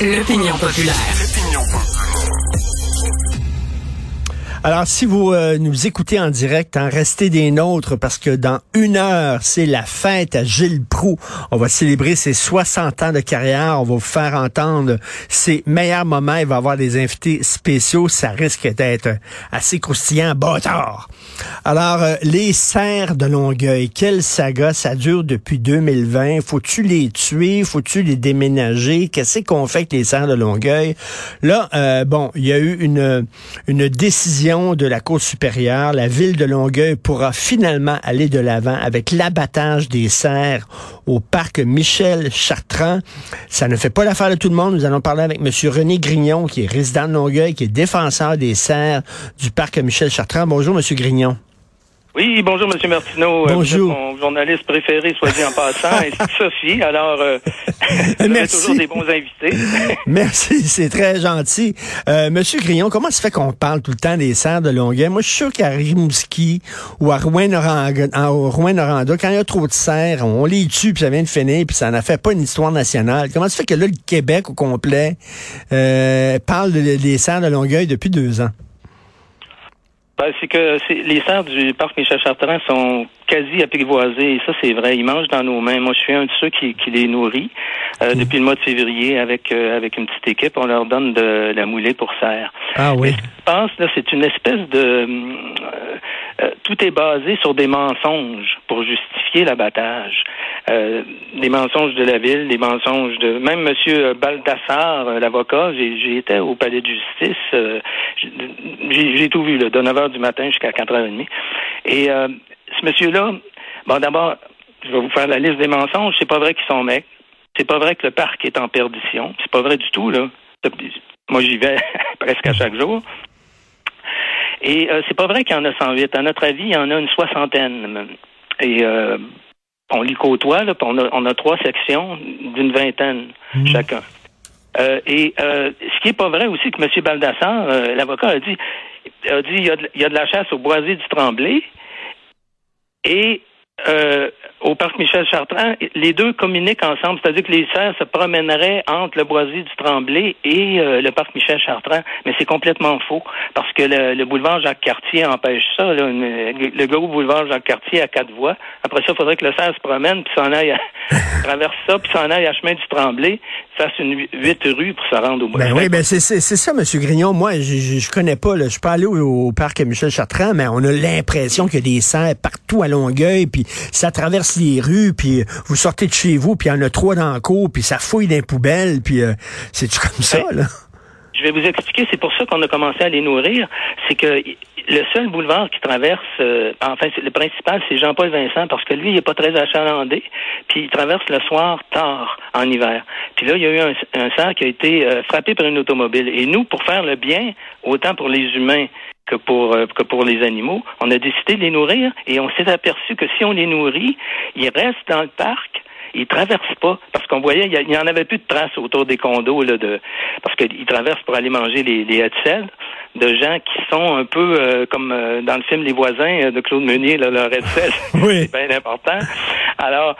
L'opinion populaire. Alors, si vous euh, nous écoutez en direct, en restez des nôtres parce que dans une heure, c'est la fête à Gilles Proux. On va célébrer ses 60 ans de carrière. On va vous faire entendre ses meilleurs moments. Il va avoir des invités spéciaux. Ça risque d'être assez croustillant. Bâtard! Alors, euh, les serres de Longueuil, quelle saga. Ça dure depuis 2020. Faut-tu les tuer? Faut-tu les déménager? Qu'est-ce qu'on fait avec les serres de Longueuil? Là, euh, bon, il y a eu une, une décision de la Cour supérieure, la ville de Longueuil pourra finalement aller de l'avant avec l'abattage des cerfs au parc Michel Chartrand. Ça ne fait pas l'affaire de tout le monde. Nous allons parler avec M. René Grignon, qui est résident de Longueuil, qui est défenseur des cerfs du parc Michel Chartrand. Bonjour, M. Grignon. Oui, bonjour, Monsieur Martineau. Euh, bonjour. mon journaliste préféré, soit dit en passant, que Sophie. Alors, euh, Merci. toujours des bons invités. Merci, c'est très gentil. Euh, Monsieur Grillon, comment se fait qu'on parle tout le temps des serres de Longueuil? Moi, je suis sûr qu'à Rimouski ou à Rouen-Noranda, quand il y a trop de serres, on les tue, puis ça vient de finir, puis ça n'a fait pas une histoire nationale. Comment se fait que là, le Québec au complet euh, parle des serres de Longueuil depuis deux ans? Ben, c'est que les serres du parc Michel Chartrand sont quasi apprivoisées. Et ça, c'est vrai. Ils mangent dans nos mains. Moi, je suis un de ceux qui, les nourrit euh, depuis le mois de février avec euh, avec une petite équipe. On leur donne de la moulée pour serre. Ah oui. ce qui se passe, là, c'est une espèce de... Euh, tout est basé sur des mensonges pour justifier l'abattage. des mensonges de la ville, des mensonges de... Même Monsieur Baldassar, l'avocat, été au palais de justice. j'ai tout vu, là, de 9 h du matin jusqu'à 4h30. Et ce monsieur-là, bon, d'abord, je vais vous faire la liste des mensonges. C'est pas vrai qu'ils sont mecs. C'est pas vrai que le parc est en perdition. C'est pas vrai du tout, là. Moi, j'y vais presque à chaque jour. Et euh, c'est pas vrai qu'il y en a 108. À notre avis, il y en a une soixantaine. Et euh, on les côtoie, là, on a, on a trois sections d'une vingtaine mmh. chacun. Euh, et ce qui est pas vrai aussi que M. Baldassar, l'avocat, a dit, a dit il y a, de, il y a de la chasse au boisé du Tremblay, et euh, au parc Michel Chartrand, les deux communiquent ensemble, c'est-à-dire que les serres se promèneraient entre le boisier du Tremblay et euh, le parc Michel Chartrand, mais c'est complètement faux parce que le, boulevard Jacques Cartier empêche ça. le gros boulevard Jacques Cartier à quatre voies. Après ça, il faudrait que le cerf se promène puis s'en aille, à, traverse ça puis s'en aille à chemin du Tremblay, fasse une huit rues pour se rendre au boulevard. Ben oui, ben c'est ça, Monsieur Grignon. Moi, je, je, connais pas. Là, je suis pas allé au, parc Michel Chartrand, mais on a l'impression qu'il y a des cerfs partout à Longueuil, puis ça traverse les rues, puis vous sortez de chez vous, puis il y en a trois dans le cours, puis ça fouille dans les poubelles, puis euh, c'est comme ça, là? Je vais vous expliquer, c'est pour ça qu'on a commencé à les nourrir. C'est que le seul boulevard qui traverse, euh, enfin, le principal, c'est Jean-Paul Vincent, parce que lui, il n'est pas très achalandé, puis il traverse le soir tard en hiver. Puis là, il y a eu un, un cerf qui a été euh, frappé par une automobile. Et nous, pour faire le bien, autant pour les humains que pour euh, que pour les animaux, on a décidé de les nourrir et on s'est aperçu que si on les nourrit, ils restent dans le parc ils traversent pas parce qu'on voyait il y, en avait plus de traces autour des condos là de parce qu'ils traversent pour aller manger les les de gens qui sont un peu euh, comme euh, dans le film Les voisins de Claude Meunier là, leur Hetzel oui. c'est bien important. Alors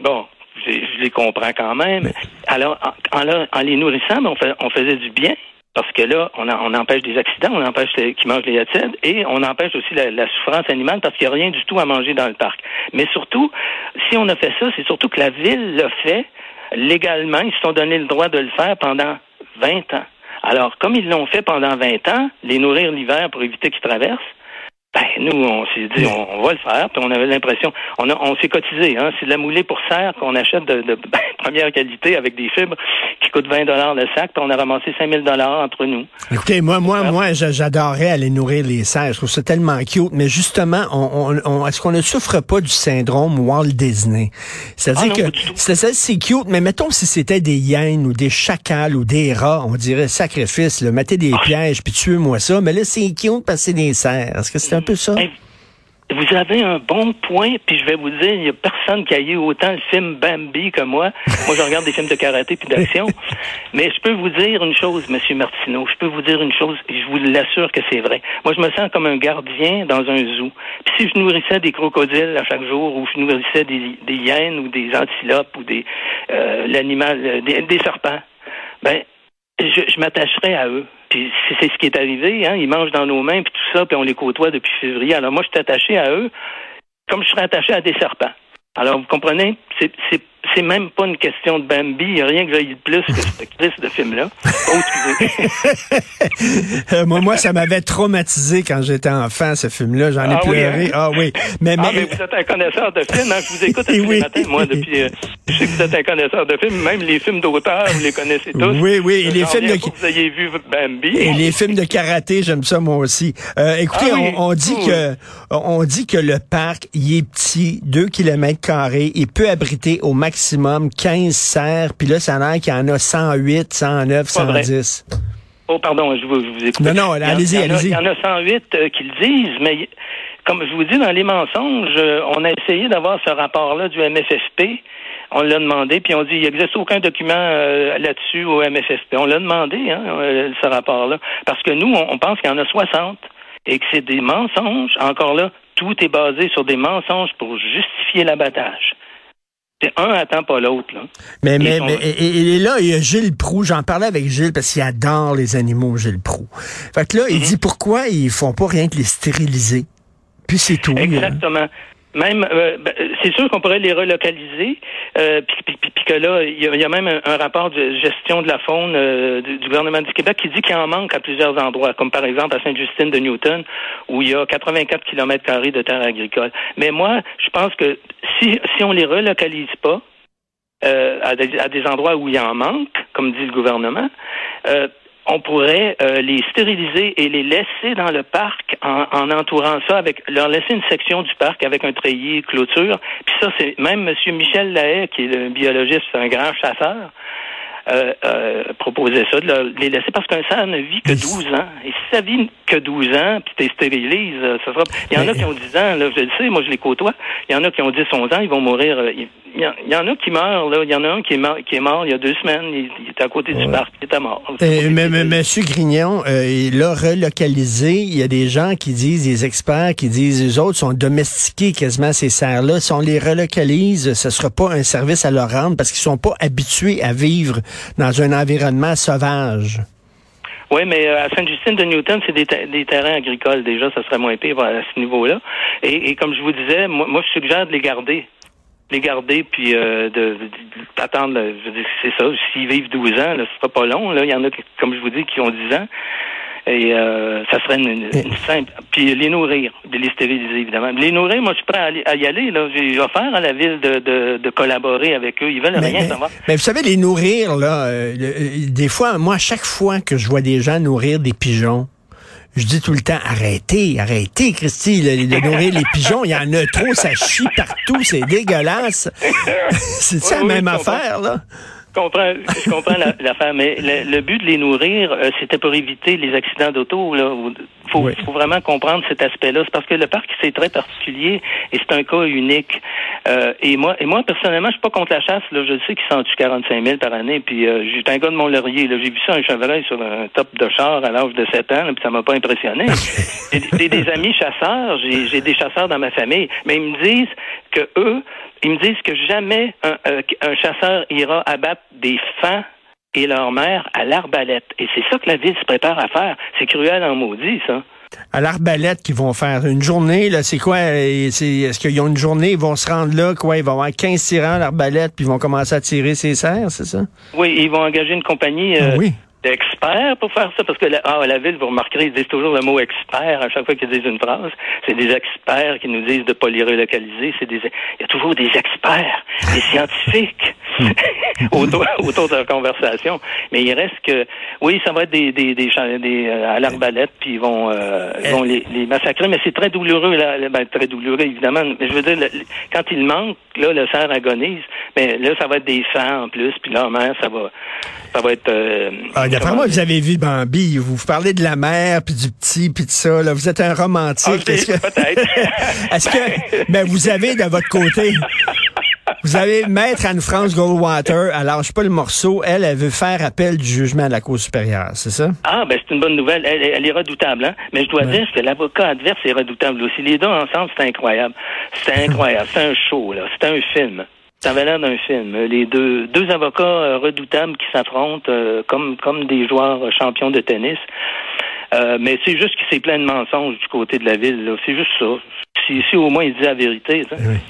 bon, je, les comprends quand même. Alors en, en, les nourrissant, ben, on, on faisait du bien parce que là, on, empêche des accidents, on empêche qu'ils mangent les acides et on empêche aussi la, souffrance animale parce qu'il n'y a rien du tout à manger dans le parc. Mais surtout, si on a fait ça, c'est surtout que la ville l'a fait légalement. Ils se sont donné le droit de le faire pendant 20 ans. Alors, comme ils l'ont fait pendant 20 ans, les nourrir l'hiver pour éviter qu'ils traversent, ben, nous, on s'est dit, on, va le faire, puis on avait l'impression, on, on s'est cotisé, hein, c'est de la moulée pour serre qu'on achète de, de ben, première qualité avec des fibres qui coûtent 20 dollars le sac, puis on a ramassé 5000 dollars entre nous. Écoutez, moi, moi, moi, j'adorerais aller nourrir les serres, je trouve ça tellement cute, mais justement, on, on, est-ce qu'on ne souffre pas du syndrome Walt Disney? C'est-à-dire ah que, c'est cute, mais mettons si c'était des hyènes ou des chacals ou des rats, on dirait sacrifice, là, mettez des ah. pièges puis tuez-moi ça, mais là, c'est cute parce que c'est des serres. Est-ce que c'est un peu ça? vous avez un bon point, puis je vais vous dire, il n'y a personne qui a eu autant le film Bambi que moi. Moi, je regarde des films de karaté puis d'action. Mais je peux vous dire une chose, Monsieur Martineau. Je peux vous dire une chose, et je vous l'assure que c'est vrai. Moi, je me sens comme un gardien dans un zoo. Puis si je nourrissais des crocodiles à chaque jour, ou je nourrissais des, hyènes ou des antilopes ou des euh, l'animal, euh, des serpents, ben, je, je m'attacherai à eux. Puis c'est ce qui est arrivé, hein. Ils mangent dans nos mains, puis tout ça, puis on les côtoie depuis février. Alors moi, je suis attaché à eux comme je serais attaché à des serpents. Alors, vous comprenez? C'est c'est même pas une question de Bambi. Il n'y a rien que j'aille de plus que ce Chris de film-là. Oh, moi, moi, ça m'avait traumatisé quand j'étais enfant, ce film-là. J'en ai ah pleuré. Hein? Ah oui. Mais, ah, mais... vous êtes un connaisseur de films. Hein? Je vous écoute tous oui. matin, moi, depuis... Euh, je sais que vous êtes un connaisseur de films. Même les films d'auteur, vous les connaissez tous. Oui, oui. Et les films de... Vous ayez vu Bambi. Et les films de karaté, j'aime ça, moi aussi. Euh, écoutez, ah on, dit que on dit que le parc, il est petit, 2 km carrés. Il peut abriter au maximum 15 15 puis là, ça a l'air qu'il y en a 108, 109, 110. Oh, pardon, je vous, je vous écoute. Non, non, allez-y, allez-y. Il y en a 108 euh, qui le disent, mais comme je vous dis, dans les mensonges, euh, on a essayé d'avoir ce rapport-là du MFFP. On l'a demandé, puis on dit il n'existe aucun document euh, là-dessus au MFFP. On l'a demandé, hein, ce rapport-là, parce que nous, on, pense qu'il y en a 60 et que c'est des mensonges. Encore là, tout est basé sur des mensonges pour justifier l'abattage. Un attend pas l'autre. Là. Mais, mais, mais et, là, il y a Gilles Proux. J'en parlais avec Gilles parce qu'il adore les animaux, Gilles Proux. Fait que là, il mhm. dit pourquoi ils font pas rien que les stériliser. Puis c'est tout. Exactement. Même, euh, ben, c'est sûr qu'on pourrait les relocaliser, euh, puis, que là, il y, a même un, rapport de gestion de la faune euh, du, gouvernement du Québec qui dit qu'il en manque à plusieurs endroits, comme par exemple à Sainte-Justine de Newton, où il y a 84 km carrés de terre agricole. Mais moi, je pense que si, si on les relocalise pas, à des, à, des, endroits où il en manque, comme dit le gouvernement, on pourrait euh, les stériliser et les laisser dans le parc en, en, entourant ça avec leur laisser une section du parc avec un treillis clôture. Puis ça, c'est même M. Michel Lahaye, qui est le biologiste, un grand chasseur, euh, euh, proposait ça, de les laisser parce qu'un cerf ne vit que 12 ans. Et si ça vit que 12 ans, puis tu stérilises, euh, ça sera... Il y en a qui ont 10 ans, là, je le sais, moi je les côtoie. Il y en a qui ont 10, 11 ans, ils vont mourir. Euh, il y, en a qui meurent, là. Il y en a un qui est mort, qui est mort il y a deux semaines. Il, était à côté du parc, il était mort. mais, mais Monsieur Grignon, il l'a relocalisé. Il y a des gens qui disent, des experts qui disent, les autres sont domestiqués quasiment ces cerfs-là. Si on les relocalise, ce sera pas un service à leur rendre parce qu'ils sont pas habitués à vivre dans un environnement sauvage. Oui, mais euh, à Sainte-Justine de Newton, c'est des, terrains agricoles déjà, ça serait moins pire à ce niveau-là. Et, comme je vous disais, moi, moi, je suggère de les garder. Les garder, puis euh, de, d'attendre, c'est ça, s'ils vivent 12 ans, là, ce sera pas long. Là. Il y en a, comme je vous dis, qui ont 10 ans. Et euh, ça serait une, simple. Puis les nourrir, de les stériliser, évidemment. Les nourrir, moi, je suis prêt à, y aller. Là. J'ai offert à la ville de, de, collaborer avec eux. Ils veulent rien savoir. Mais vous savez, les nourrir, là, euh, euh, des fois, moi, chaque fois que je vois des gens nourrir des pigeons, je dis tout le temps, arrêtez, arrêtez, Christy, de nourrir les pigeons. Il y en a trop, ça chie partout, c'est dégueulasse. c'est ça la même affaire, là? Comprends, je comprends l'affaire, mais le, but de les nourrir, euh, c'était pour éviter les accidents d'auto. Il faut, faut, vraiment comprendre cet aspect-là. C'est parce que le parc, c'est très particulier et c'est un cas unique. Euh, et moi, et moi personnellement, je suis pas contre la chasse. Là, je sais qu'ils s'en tuent 45 000 par année. Puis euh, j'étais un gars de Mont-Laurier. J'ai vu ça un chevreuil sur un top de char à l'âge de 7 ans, puis ça m'a pas impressionné. j'ai des amis chasseurs, j'ai des chasseurs dans ma famille, mais ils me disent que eux, ils me disent que jamais un, euh, un chasseur ira abattre des fans et leur mère à l'arbalète. Et c'est ça que la ville se prépare à faire. C'est cruel en maudit, ça. À l'arbalète qu'ils vont faire une journée, là, c'est quoi? Est-ce qu'ils ont une journée, ils vont se rendre là, quoi? Ils vont avoir 15 tirants à l'arbalète, puis ils vont commencer à tirer ses serres, c'est ça? Oui, ils vont engager une compagnie. Euh, ah oui d'experts pour faire ça, parce que la, ah, la ville, vous remarquerez, ils disent toujours le mot expert à chaque fois qu'ils disent une phrase. C'est des experts qui nous disent de ne pas les relocaliser. C'est des, il y a toujours des experts, des scientifiques autour, autour de la conversation. Mais il reste que, oui, ça va être des, des, des, des euh, à l'arbalète, puis ils vont, euh, ils vont les, les, massacrer. Mais c'est très douloureux, là, ben, très douloureux évidemment. Mais je veux dire, quand il manque, là, le cerf agonise. Mais là, ça va être des fans en plus, puis là, mère, ça va, ça va être. Euh, ah, D'après moi, vous avez vu Bambi. Vous, parlez de la mère, puis du petit, puis de ça. Là. Vous êtes un romantique. Ah, Est-ce que... Peut-être. Est-ce que ben, vous avez de votre côté... Vous avez Maître Anne-France Goldwater, alors je sais pas le morceau, elle, elle veut faire appel du jugement de la Cour supérieure, c'est ça? Ah, ben c'est une bonne nouvelle. Elle, est redoutable, hein? Mais je dois dire que l'avocat adverse est redoutable aussi. Les deux ensemble, c'est incroyable. C'est incroyable. c'est un show, là. C'est un film. Ça avait l'air d'un film. Les deux, deux avocats euh, redoutables qui s'affrontent euh, comme, comme des joueurs champions de tennis. Euh, mais c'est juste qu'il s'est plein de mensonges du côté de la ville. C'est juste ça. Si, au moins il dit la vérité.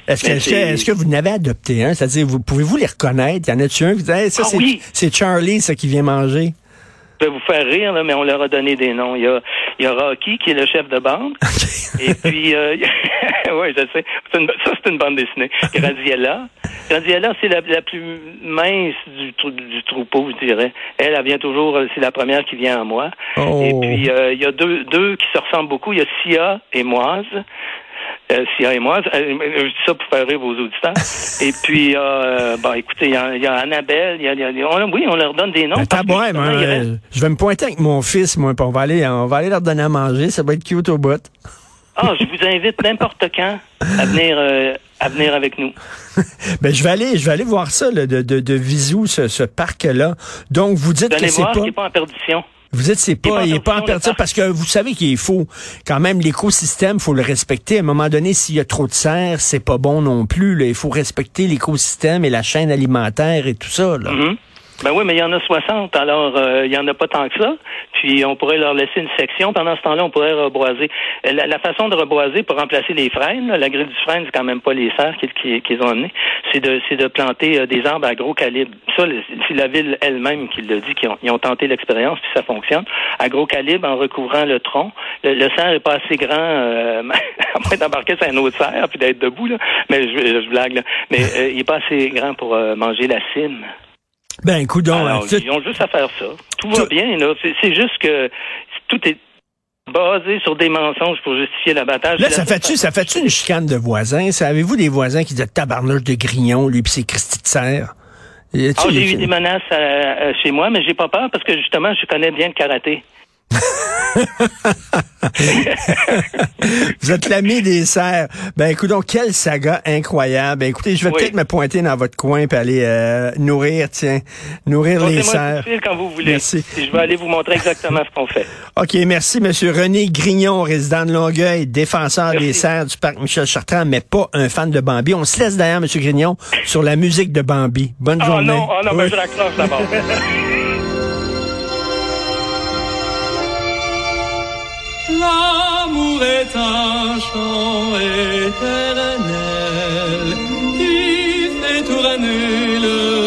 Est-ce que, est... que, vous n'avez adopté un? C'est-à-dire, vous pouvez-vous les reconnaître? Y en a-tu un qui dit ça, ah, c'est Charlie, ça qui vient manger? Je vais vous faire rire, là, mais on leur a donné des noms. Il y a, il y a Rocky, qui est le chef de bande. et puis, euh, oui, je sais. Une, ça, c'est une bande dessinée. Graziella. Graziella, c'est la, la, plus mince du, du troupeau, je dirais. Elle, elle vient toujours, euh, c'est la première qui vient à moi. Oh. Et puis, euh, il y a deux, deux qui se ressemblent beaucoup. Il y a Sia et Moise. Euh, Sia et moi. Euh, je dis ça pour faire rire vos auditeurs. et puis, euh, bon, écoutez, il y, a, y a Annabelle, il y a, y a on, oui, on leur donne des noms. Attends, moi, je vais me pointer avec mon fils, moi, puis on va aller, on va aller leur donner à manger. Ça va être cute au bout. Ah, je vous invite n'importe quand à venir, euh, à venir avec nous. ben, je vais aller, je vais aller voir ça, là, de, de, de Visou, ce, ce parc-là. Donc, vous dites que c'est pas... pas en perdition. Vous dites c'est pas, il est pas en perdition parce que vous savez qu'il faut quand même l'écosystème, faut le respecter. À un moment donné, s'il y a trop de serre, c'est pas bon non plus. Là. Il faut respecter l'écosystème et la chaîne alimentaire et tout ça. Là. Mm-hmm. Ben oui, mais il y en a 60, alors euh, il y en a pas tant que ça. Puis on pourrait leur laisser une section. Pendant ce temps-là, on pourrait reboiser. Euh, la, façon de reboiser pour remplacer les frênes, la grille du frêne, c'est quand même pas les serres qu'ils ont amené. C'est de, de planter euh, des arbres à gros calibre. Ça, c'est la ville elle-même qui le dit, qu'ils ont, ils ont tenté l'expérience, puis ça fonctionne. À gros calibre, en recouvrant le tronc. Le, le cerf est pas assez grand, euh, à moins d'embarquer sur un autre cerf puis d'être debout, là. Mais je, je blague, là. Mais il est pas assez grand pour manger la cime. Ben, écoute donc. ils ont juste à faire ça. Tout va bien, là. C'est juste que tout est basé sur des mensonges pour justifier l'abattage. Là, ça fait-tu, ça fait-tu une chicane de voisins? Avez-vous des voisins qui disent tabarnouche de grignon, lui, puis c'est Christy de serre? Ah, j'ai eu des menaces chez moi, mais j'ai pas peur parce que justement, je connais bien le karaté. Vous êtes l'ami des serres. Ben écoute donc, quelle saga incroyable. Ben, écoutez, je vais peut-être me pointer dans votre coin et aller euh, nourrir, tiens, nourrir les serres. quand vous voulez. Merci. je vais aller vous montrer exactement ce qu'on fait. OK, merci Monsieur René Grignon, résident de Longueuil, défenseur des serres du parc Michel Chartrand, mais pas un fan de Bambi. On se laisse d'ailleurs, Monsieur Grignon, sur la musique de Bambi. Bonne oh journée. Non, oh non, ben, je raccroche d'abord. L'amour est un chant éternel qui fait tourner le